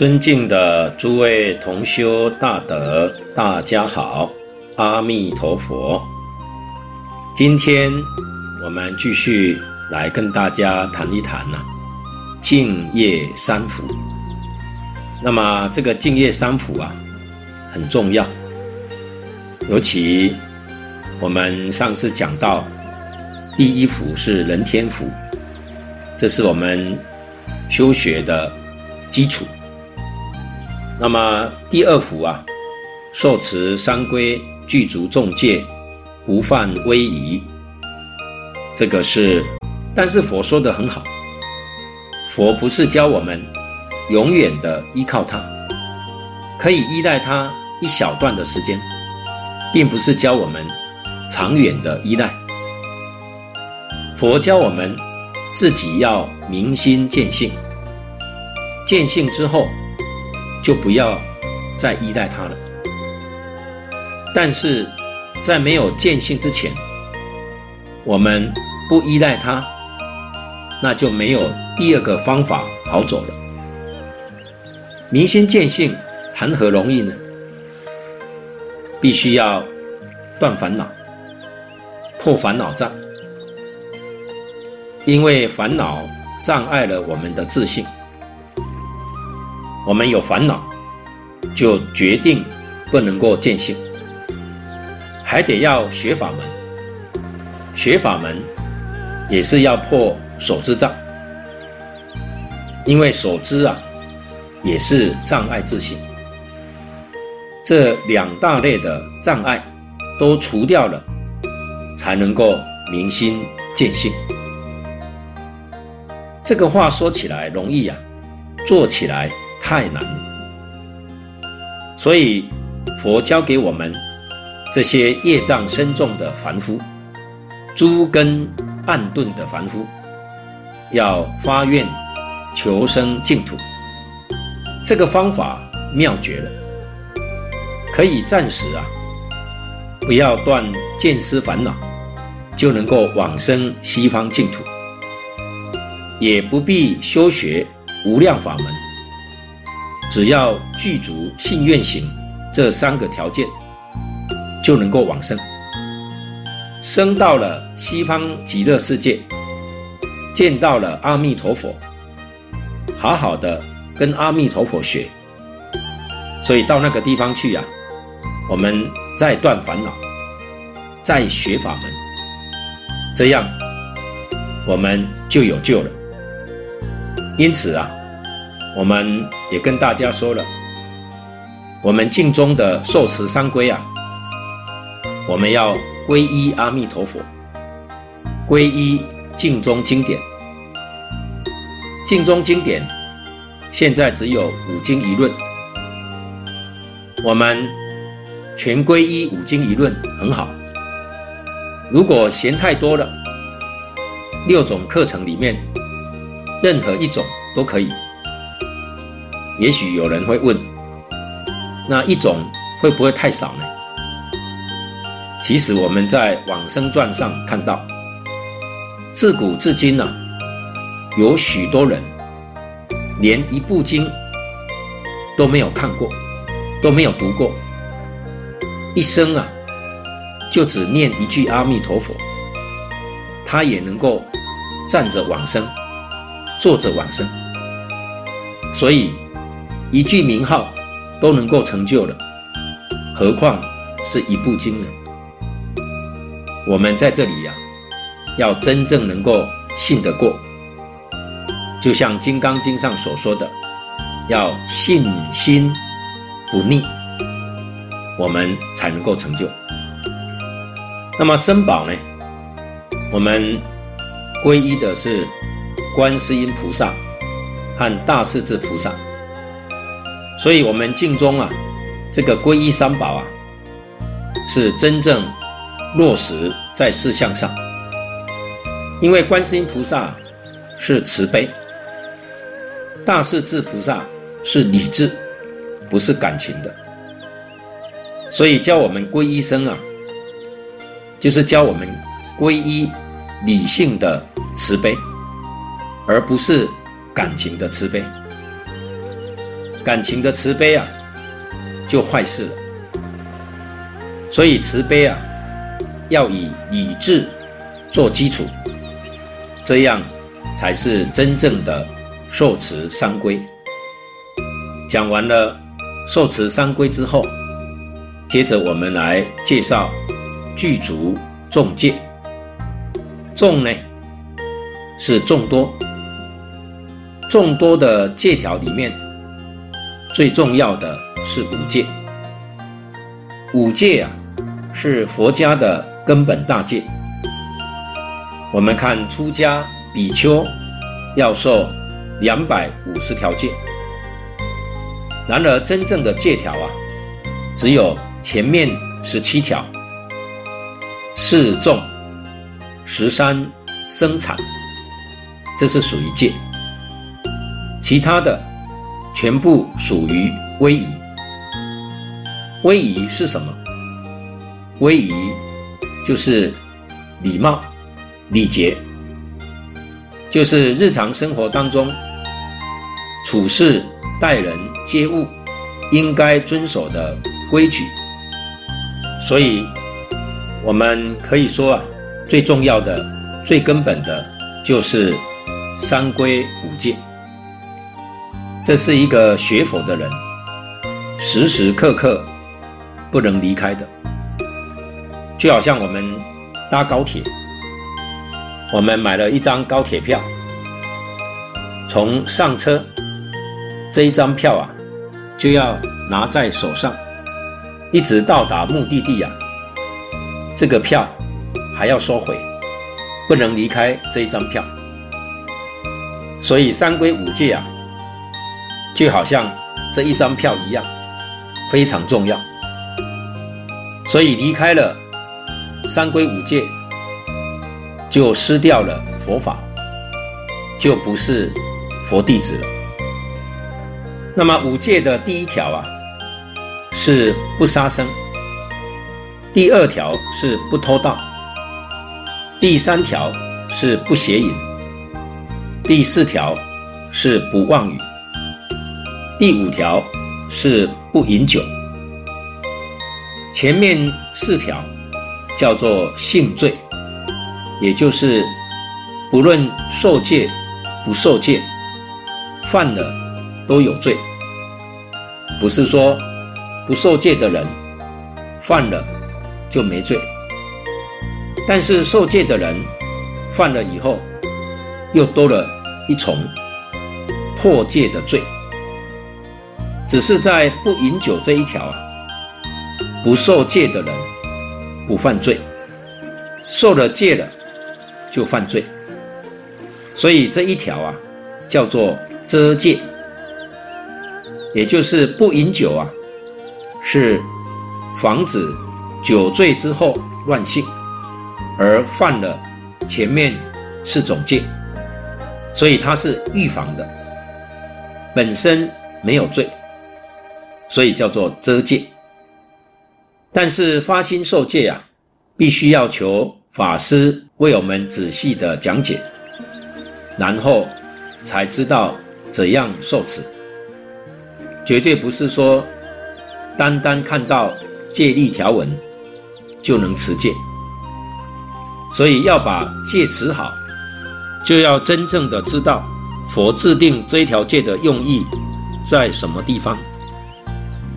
尊敬的诸位同修大德，大家好，阿弥陀佛。今天我们继续来跟大家谈一谈呢、啊，净业三福。那么这个净业三福啊，很重要，尤其我们上次讲到，第一福是人天福，这是我们修学的基础。那么第二福啊，受持三规，具足众戒，不犯威仪。这个是，但是佛说的很好，佛不是教我们永远的依靠他，可以依赖他一小段的时间，并不是教我们长远的依赖。佛教我们自己要明心见性，见性之后。就不要再依赖他了。但是，在没有见性之前，我们不依赖他，那就没有第二个方法好走了。明心见性，谈何容易呢？必须要断烦恼，破烦恼障，因为烦恼障碍了我们的自信。我们有烦恼，就决定不能够见性，还得要学法门。学法门也是要破手知障，因为手知啊也是障碍自性。这两大类的障碍都除掉了，才能够明心见性。这个话说起来容易呀，做起来。太难了，所以佛教给我们这些业障深重的凡夫，诸根暗钝的凡夫，要发愿求生净土。这个方法妙绝了，可以暂时啊，不要断见思烦恼，就能够往生西方净土，也不必修学无量法门。只要具足信愿行这三个条件，就能够往生，生到了西方极乐世界，见到了阿弥陀佛，好好的跟阿弥陀佛学。所以到那个地方去呀、啊，我们再断烦恼，再学法门，这样我们就有救了。因此啊。我们也跟大家说了，我们净宗的受持三归啊，我们要皈依阿弥陀佛，皈依净宗经典。净宗经典现在只有五经一论，我们全皈依五经一论很好。如果嫌太多了，六种课程里面任何一种都可以。也许有人会问：那一种会不会太少呢？其实我们在《往生传》上看到，自古至今呢、啊，有许多人连一部经都没有看过，都没有读过，一生啊就只念一句阿弥陀佛，他也能够站着往生，坐着往生，所以。一句名号都能够成就了，何况是一部经呢？我们在这里呀、要真正能够信得过，就像《金刚经》上所说的，要信心不逆，我们才能够成就。那么僧宝呢？我们皈依的是观世音菩萨和大势至菩萨。所以，我们净宗啊，这个皈依三宝啊，是真正落实在事项上。因为观世音菩萨是慈悲，大势至菩萨是理智，不是感情的。所以教我们皈依僧啊，就是教我们皈依理性的慈悲，而不是感情的慈悲。感情的慈悲啊，就坏事了。所以慈悲啊，要以理智做基础，这样才是真正的受持三归。讲完了受持三归之后，接着我们来介绍具足众戒。众呢，是众多，众多的戒条里面，最重要的是五戒。五戒啊，是佛家的根本大戒。我们看出家比丘要受两百五十条戒，然而真正的戒条啊，只有前面十七条，四众。十三生产，这是属于戒；其他的全部属于威仪。威仪是什么？威仪就是礼貌、礼节，就是日常生活当中处事、待人接物应该遵守的规矩。所以，我们可以说啊。最重要的、最根本的，就是三规五戒。这是一个学佛的人时时刻刻不能离开的。就好像我们搭高铁，我们买了一张高铁票，从上车这一张票啊，就要拿在手上，一直到达目的地啊，这个票。还要收回，不能离开这一张票。所以三规五戒啊，就好像这一张票一样，非常重要。所以离开了三归五戒，就失掉了佛法，就不是佛弟子了。那么五戒的第一条啊，是不杀生；第二条是不偷盗。第三条是不邪淫，第四条是不妄语，第五条是不饮酒。前面四条叫做性罪，也就是不论受戒不受戒，犯了都有罪。不是说不受戒的人犯了就没罪。但是受戒的人犯了以后，又多了一重破戒的罪。只是在不饮酒这一条啊，不受戒的人不犯罪，受了戒了就犯罪。所以这一条啊，叫做遮戒，也就是不饮酒啊，是防止酒醉之后乱性。而犯了前面四种戒，所以它是预防的，本身没有罪，所以叫做遮戒。但是发心受戒啊，必须要求法师为我们仔细的讲解，然后才知道怎样受持，绝对不是说单单看到戒律条文就能持戒。所以要把戒持好，就要真正的知道佛制定这一条戒的用意在什么地方，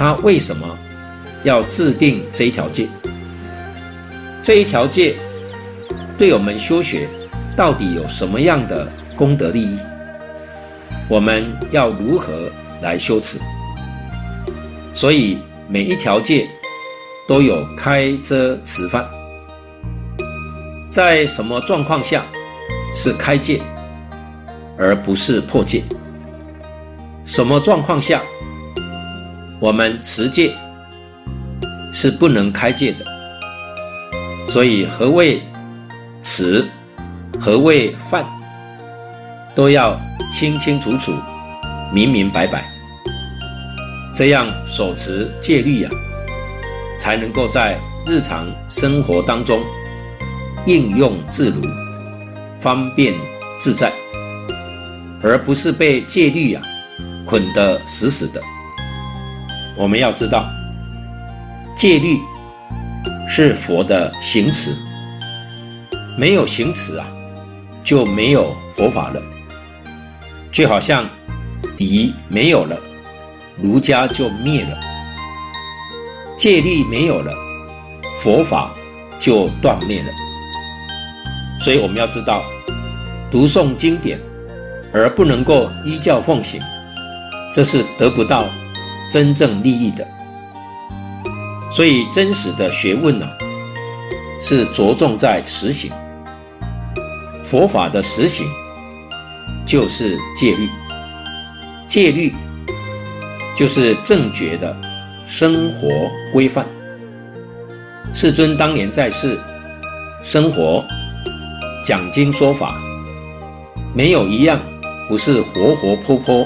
他为什么要制定这一条戒？这一条戒对我们修学到底有什么样的功德利益？我们要如何来修持？所以每一条戒都有开遮持范。在什么状况下是开戒，而不是破戒？什么状况下我们持戒是不能开戒的？所以何谓持，何谓犯，都要清清楚楚、明明白白，这样手持戒律啊，才能够在日常生活当中。应用自如，方便自在，而不是被戒律啊捆得死死的。我们要知道，戒律是佛的行持，没有行持啊，就没有佛法了。就好像礼没有了，儒家就灭了；戒律没有了，佛法就断灭了。所以我们要知道，读诵经典而不能够依教奉行，这是得不到真正利益的。所以真实的学问呢、是着重在实行佛法的实行。就是戒律，戒律就是正觉的生活规范。世尊当年在世，生活讲经说法，没有一样不是活活泼泼、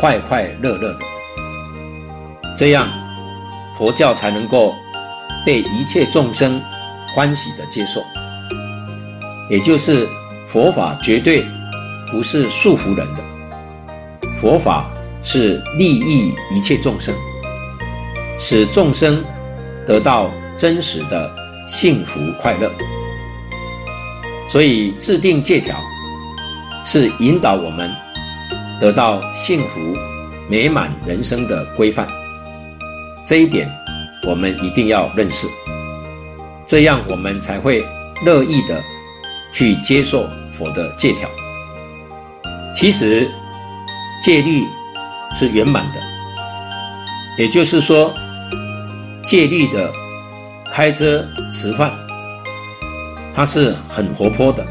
快快乐乐的。这样佛教才能够被一切众生欢喜的接受，也就是佛法绝对。不是束缚人的，佛法是利益一切众生，使众生得到真实的幸福快乐。所以制定戒条，是引导我们得到幸福美满人生的规范。这一点我们一定要认识，这样我们才会乐意的去接受佛的戒条。其实，戒律是圆满的，也就是说，戒律的开遮持犯，它是很活泼的，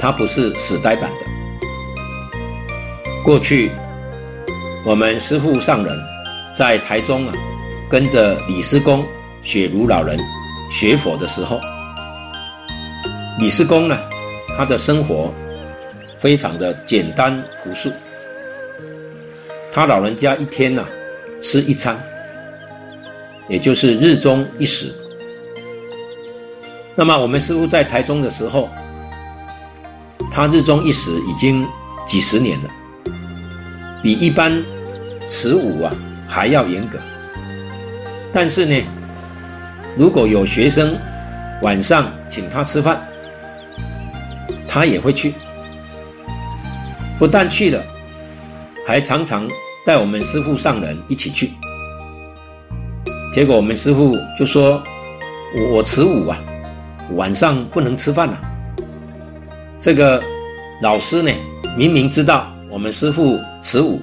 它不是死呆板的。过去，我们师父上人在台中啊，跟着李师公、雪如老人学佛的时候，李师公呢，他的生活。非常的简单朴素，他老人家一天呢、吃一餐，也就是日中一食。那么我们师父在台中的时候，他日中一食已经几十年了，比一般持午啊还要严格。但是呢，如果有学生晚上请他吃饭，他也会去。不但去了，还常常带我们师父上人一起去。结果我们师父就说：“我我持午啊，晚上不能吃饭啊。”这个老师呢，明明知道我们师父持午，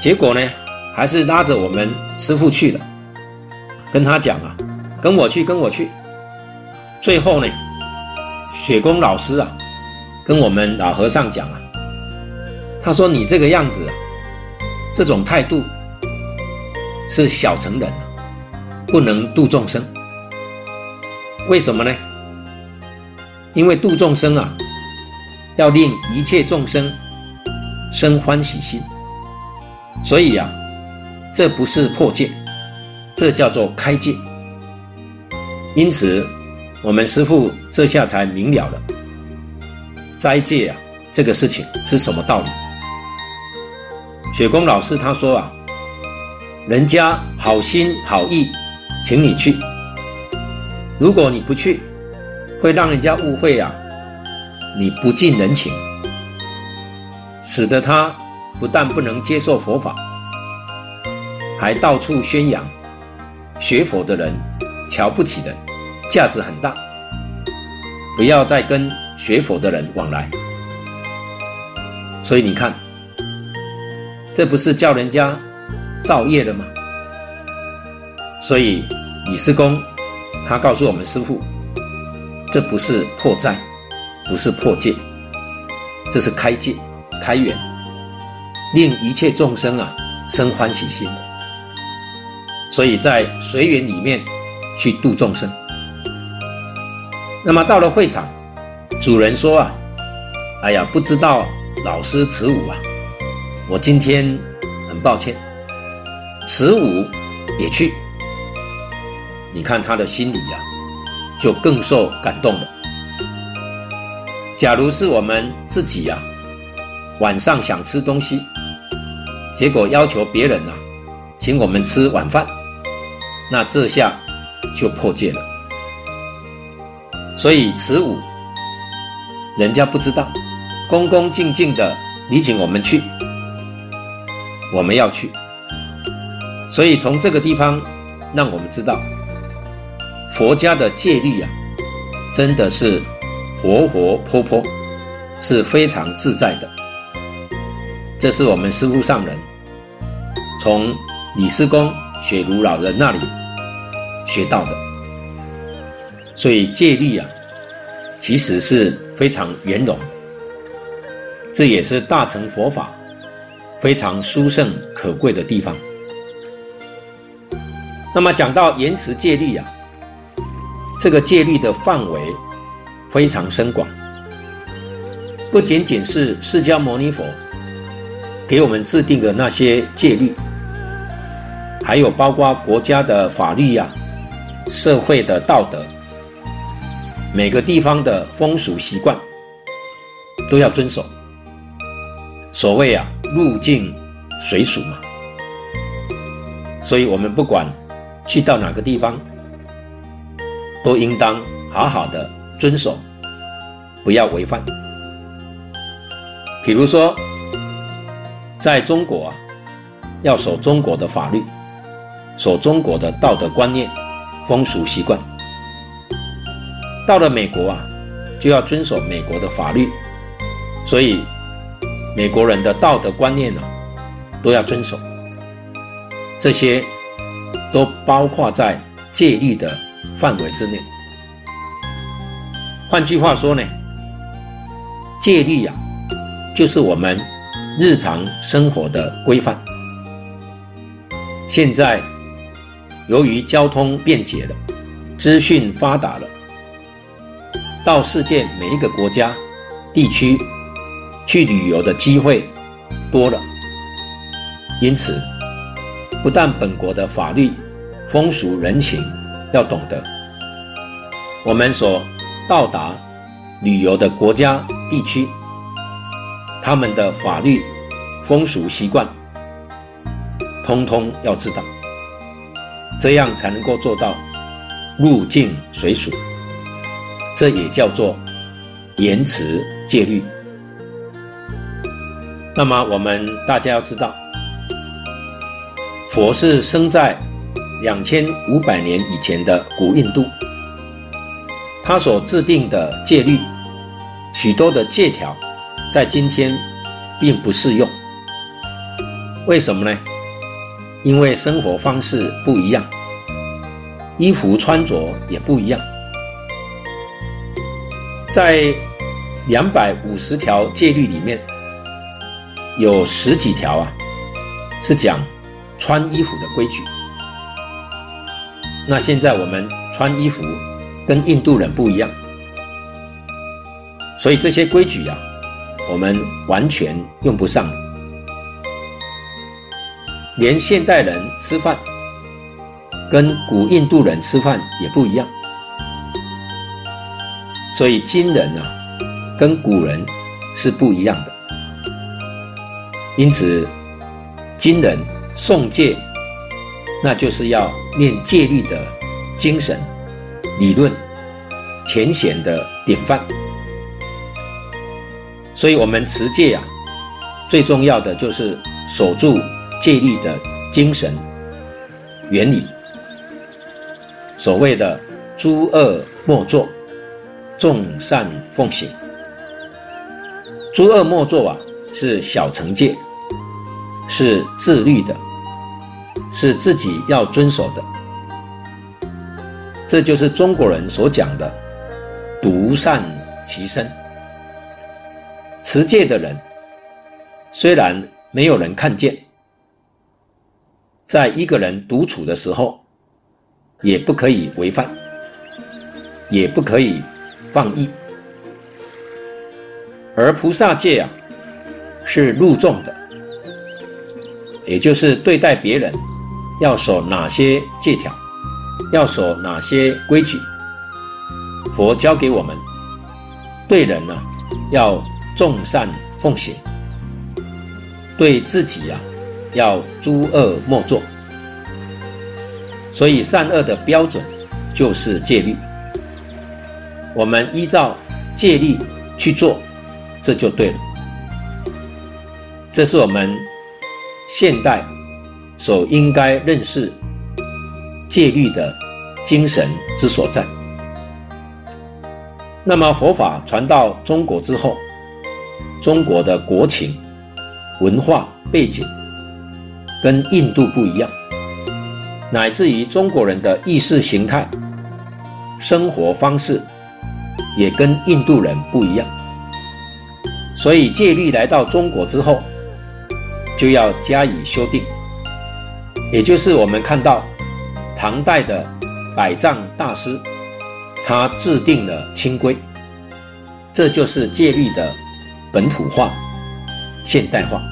结果呢，还是拉着我们师傅去了，跟他讲啊：“跟我去，跟我去。”最后呢，雪公老师啊。跟我们老和尚讲啊，他说：“你这个样子，这种态度是小乘人，不能度众生。为什么呢？因为度众生啊，要令一切众生生欢喜心。所以啊，这不是破戒，这叫做开戒。因此，我们师父这下才明了了。”斋戒啊，这个事情是什么道理？雪公老师他说啊，人家好心好意请你去，如果你不去，会让人家误会啊，你不近人情，使得他不但不能接受佛法，还到处宣扬学佛的人瞧不起人，价值很大，不要再跟。学佛的人往来，所以你看，这不是叫人家造业了吗？所以李师公他告诉我们师父，这不是破斋，不是破戒，这是开戒、开缘，令一切众生啊生欢喜心。所以在随缘里面去度众生。那么到了会场。主人说啊，哎呀，不知道老师持午啊，我今天很抱歉，持午也去。你看他的心里呀、啊，就更受感动了。假如是我们自己呀、啊，晚上想吃东西，结果要求别人呐、啊，请我们吃晚饭，那这下就破戒了。所以此五，人家不知道，恭恭敬敬的礼请我们去，我们要去。所以从这个地方，让我们知道，佛家的戒律啊，真的是活活泼泼，是非常自在的。这是我们师父上人从李师公、雪如老人那里学到的。所以戒律啊，其实是非常圆融，这也是大乘佛法非常殊胜可贵的地方。那么讲到言辞戒律啊，这个戒律的范围非常深广，不仅仅是释迦牟尼佛给我们制定的那些戒律，还有包括国家的法律呀、社会的道德、每个地方的风俗习惯都要遵守。所谓啊，入境随俗嘛，所以我们不管。去到哪个地方，都应当好好的遵守，不要违反。比如说，在中国啊，要守中国的法律，守中国的道德观念、风俗习惯；到了美国啊，就要遵守美国的法律，所以美国人的道德观念呢，都要遵守这些。都包括在戒律的范围之内。换句话说呢，戒律呀，就是我们日常生活的规范。现在由于交通便捷了，资讯发达了，到世界每一个国家、地区去旅游的机会多了，因此不但本国的法律，风俗人情要懂得，我们所到达旅游的国家地区，他们的法律、风俗习惯，通通要知道，这样才能够做到入境随俗。这也叫做言辞戒律。那么我们大家要知道，佛是生在。两千五百年以前的古印度，他所制定的戒律，许多的戒条，在今天并不适用。为什么呢？因为生活方式不一样，衣服穿着也不一样。在两百五十条戒律里面，有十几条啊，是讲穿衣服的规矩。那现在我们穿衣服跟印度人不一样，所以这些规矩啊，我们完全用不上。连现代人吃饭跟古印度人吃饭也不一样，所以今人啊跟古人是不一样的。因此，今人诵戒。那就是要念戒律的精神、理论、浅显的典范。所以，我们持戒啊，最重要的就是守住戒律的精神、原理。所谓的诸恶莫作，众善奉行。诸恶莫作啊，是小乘戒，是自律的。是自己要遵守的，这就是中国人所讲的“独善其身”。持戒的人，虽然没有人看见，在一个人独处的时候，也不可以违犯，也不可以放逸。而菩萨戒啊，是入众的，也就是对待别人。要守哪些戒条？要守哪些规矩？佛教给我们，对人呢、啊，要众善奉行；对自己啊，要诸恶莫作。所以善恶的标准就是戒律。我们依照戒律去做，这就对了。这是我们现代所应该认识戒律的精神之所在。那么佛法传到中国之后，中国的国情、文化背景跟印度不一样，乃至于中国人的意识形态、生活方式也跟印度人不一样。所以戒律来到中国之后，就要加以修订，也就是我们看到唐代的百丈大师，他制定了清规，这就是戒律的本土化、现代化，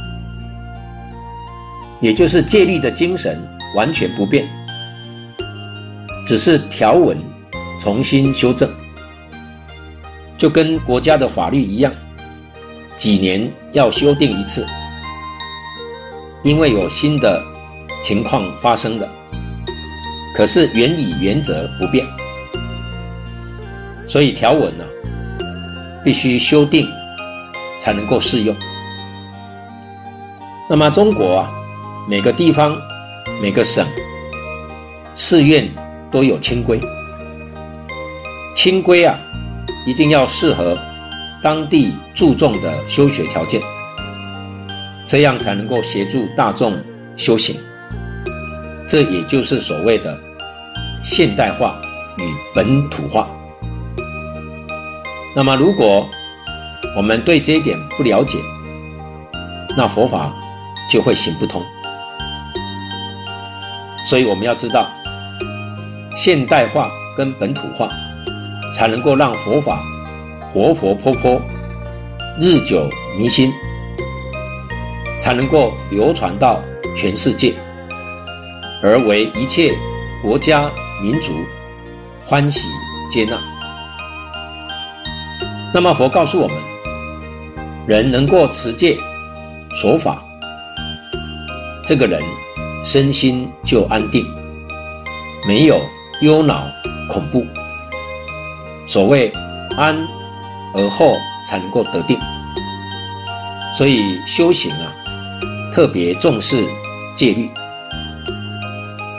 也就是戒律的精神完全不变，只是条文重新修正，就跟国家的法律一样，几年要修订一次。因为有新的情况发生了，可是原理原则不变，所以条文呢必须修订才能够适用。那么中国啊，每个地方、每个省、寺院都有清规，清规啊一定要适合当地注重的修学条件。这样才能够协助大众修行，这也就是所谓的现代化与本土化。那么，如果我们对这一点不了解，那佛法就会行不通。所以，我们要知道，现代化跟本土化，才能够让佛法活活泼泼、日久弥新。才能够流传到全世界，而为一切国家民族欢喜接纳。那么佛告诉我们，人能够持戒守法，这个人身心就安定，没有忧恼恐怖。所谓安而后才能够得定，所以修行啊。特别重视戒律。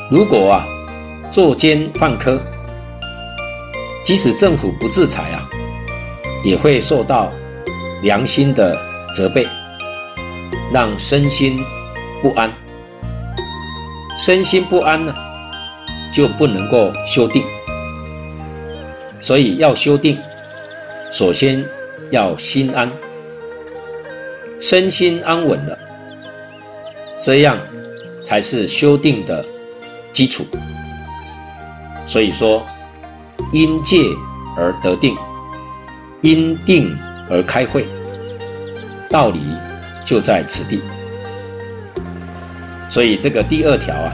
如果啊，作奸犯科，即使政府不制裁啊，也会受到良心的责备，让身心不安。身心不安呢，就不能够修定。所以要修定，首先要心安，身心安稳了。这样才是修定的基础。所以说，因戒而得定，因定而开慧，道理就在此地。所以这个第二条啊，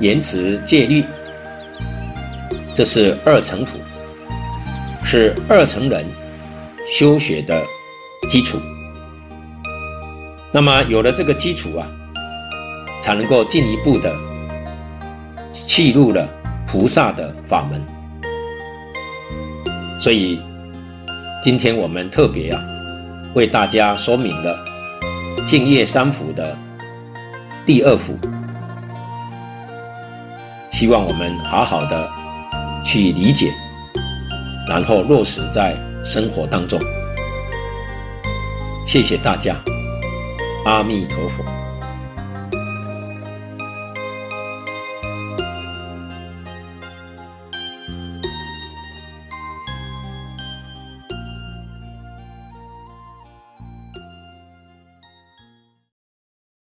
言辞戒律，这是二乘法，是二乘人修学的基础。那么有了这个基础啊，才能够进一步的契入了菩萨的法门。所以今天我们特别啊，为大家说明了净业三福的第二幅，希望我们好好的去理解，然后落实在生活当中。谢谢大家。阿弥陀佛。